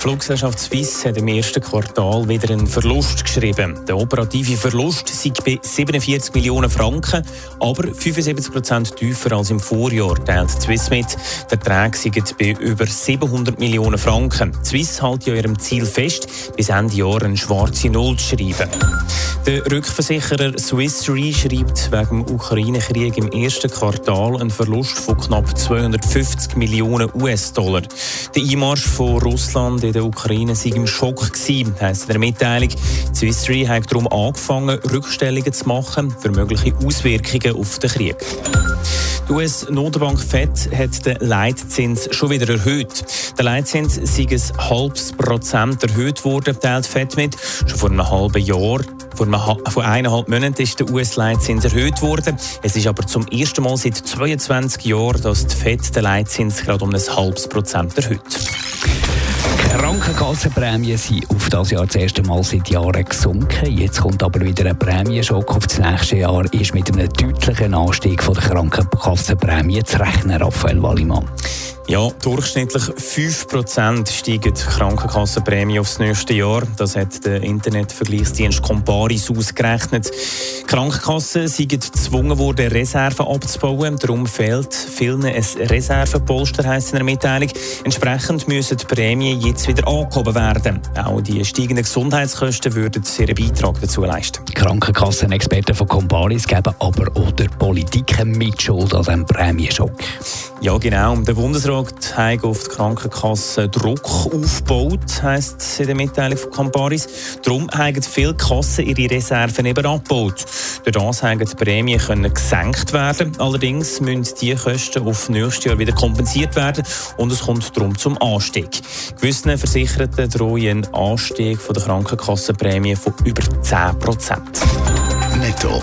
Die Fluggesellschaft Swiss hat im ersten Quartal wieder einen Verlust geschrieben. Der operative Verlust liegt bei 47 Millionen Franken, aber 75 Prozent tiefer als im Vorjahr, teilt Swiss mit. Der Ertrag liegt bei über 700 Millionen Franken. Swiss hält ja ihrem Ziel fest, bis Ende Jahr eine schwarze Null zu schreiben. Der Rückversicherer Swiss Re schreibt wegen dem Ukraine-Krieg im ersten Quartal einen Verlust von knapp 250 Millionen US-Dollar. Der Einmarsch von Russland in der Ukraine sei im Schock gewesen, heisst in der Mitteilung. Swiss Re hat darum angefangen, Rückstellungen zu machen für mögliche Auswirkungen auf den Krieg. Die US-Notenbank Fed hat den Leitzins schon wieder erhöht. Der Leitzins sei ein halbes Prozent erhöht worden, teilt Fed mit. Schon vor einem halben Jahr vor, einem, vor eineinhalb Monaten ist der US-Leitzins erhöht worden. Es ist aber zum ersten Mal seit 22 Jahren, dass die Fed den Leitzins gerade um ein halbes Prozent erhöht. Krankenkassenprämien sind auf das Jahr das erste Mal seit Jahren gesunken. Jetzt kommt aber wieder ein Prämienschock auf das nächste Jahr. Ist mit einem deutlichen Anstieg der Krankenkassenprämie zu rechnen, Raphael Wallimann. Ja, durchschnittlich 5% steigen die Krankenkassenprämie aufs nächste Jahr. Das hat der Internetvergleichsdienst Comparis ausgerechnet. Die Krankenkassen sind gezwungen worden, Reserven abzubauen. Darum fehlt vielen ein Reservepolster, heisst in der Mitteilung. Entsprechend müssen die Prämien jetzt wieder angehoben werden. Auch die steigenden Gesundheitskosten würden ihren Beitrag dazu leisten. Die Krankenkassenexperten von Comparis geben aber auch der Politik eine Mitschuld an diesem Prämienschock. Ja, genau. Der Bundesrat hat auf die Krankenkasse Druck aufgebaut, heisst es in der Mitteilung von Camparis. Darum haben viele Kassen ihre Reserven eben abgebaut. Durch das haben die Prämien können gesenkt werden. Allerdings müssen diese Kosten auf nächstes Jahr wieder kompensiert werden und es kommt darum zum Anstieg. Gewissen Versicherten drohen einen Anstieg der Krankenkassenprämie von über 10 Prozent. Netto.